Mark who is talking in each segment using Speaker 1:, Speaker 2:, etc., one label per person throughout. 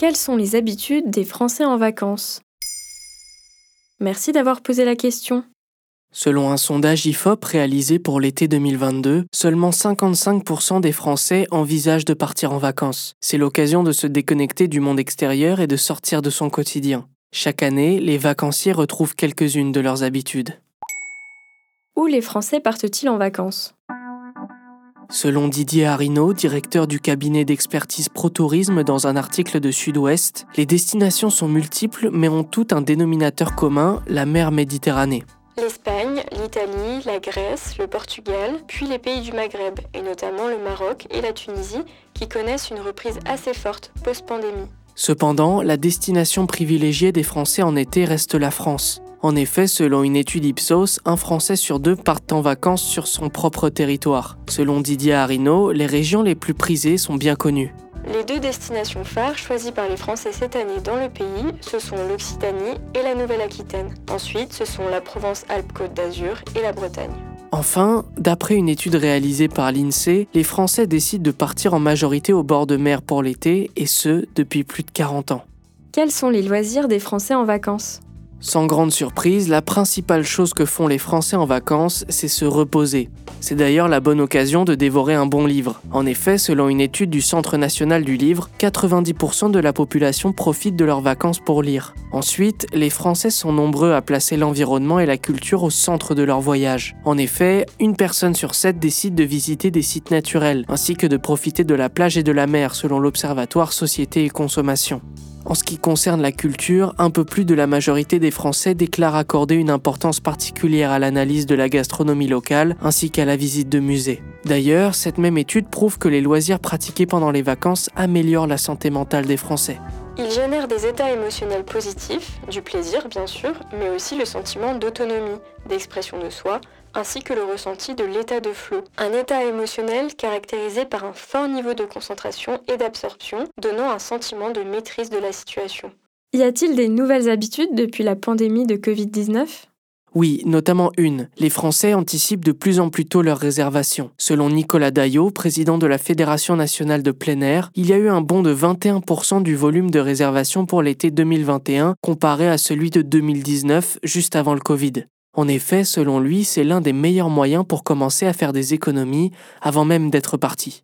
Speaker 1: Quelles sont les habitudes des Français en vacances? Merci d'avoir posé la question.
Speaker 2: Selon un sondage IFOP réalisé pour l'été 2022, seulement 55% des Français envisagent de partir en vacances. C'est l'occasion de se déconnecter du monde extérieur et de sortir de son quotidien. Chaque année, les vacanciers retrouvent quelques-unes de leurs habitudes.
Speaker 1: Où les Français partent-ils en vacances?
Speaker 2: Selon Didier Harino, directeur du cabinet d'expertise ProTourisme dans un article de Sud-Ouest, les destinations sont multiples mais ont toutes un dénominateur commun, la mer Méditerranée.
Speaker 1: L'Espagne, l'Italie, la Grèce, le Portugal, puis les pays du Maghreb, et notamment le Maroc et la Tunisie, qui connaissent une reprise assez forte post-pandémie.
Speaker 2: Cependant, la destination privilégiée des Français en été reste la France. En effet, selon une étude Ipsos, un Français sur deux part en vacances sur son propre territoire. Selon Didier Harino, les régions les plus prisées sont bien connues.
Speaker 1: Les deux destinations phares choisies par les Français cette année dans le pays, ce sont l'Occitanie et la Nouvelle-Aquitaine. Ensuite, ce sont la Provence-Alpes-Côte d'Azur et la Bretagne.
Speaker 2: Enfin, d'après une étude réalisée par l'INSEE, les Français décident de partir en majorité au bord de mer pour l'été, et ce, depuis plus de 40 ans.
Speaker 1: Quels sont les loisirs des Français en vacances?
Speaker 2: Sans grande surprise, la principale chose que font les Français en vacances, c'est se reposer. C'est d'ailleurs la bonne occasion de dévorer un bon livre. En effet, selon une étude du Centre national du livre, 90% de la population profite de leurs vacances pour lire. Ensuite, les Français sont nombreux à placer l'environnement et la culture au centre de leur voyage. En effet, une personne sur sept décide de visiter des sites naturels, ainsi que de profiter de la plage et de la mer selon l'Observatoire Société et Consommation. En ce qui concerne la culture, un peu plus de la majorité des Français déclarent accorder une importance particulière à l'analyse de la gastronomie locale ainsi qu'à la visite de musées. D'ailleurs, cette même étude prouve que les loisirs pratiqués pendant les vacances améliorent la santé mentale des Français.
Speaker 1: Ils génèrent des états émotionnels positifs, du plaisir bien sûr, mais aussi le sentiment d'autonomie, d'expression de soi, ainsi que le ressenti de l'état de flot, un état émotionnel caractérisé par un fort niveau de concentration et d'absorption, donnant un sentiment de maîtrise de la situation. Y a-t-il des nouvelles habitudes depuis la pandémie de Covid-19
Speaker 2: oui, notamment une. Les Français anticipent de plus en plus tôt leurs réservations. Selon Nicolas Daillot, président de la Fédération nationale de plein air, il y a eu un bond de 21% du volume de réservations pour l'été 2021 comparé à celui de 2019, juste avant le Covid. En effet, selon lui, c'est l'un des meilleurs moyens pour commencer à faire des économies avant même d'être parti.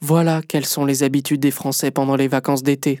Speaker 2: Voilà quelles sont les habitudes des Français pendant les vacances d'été.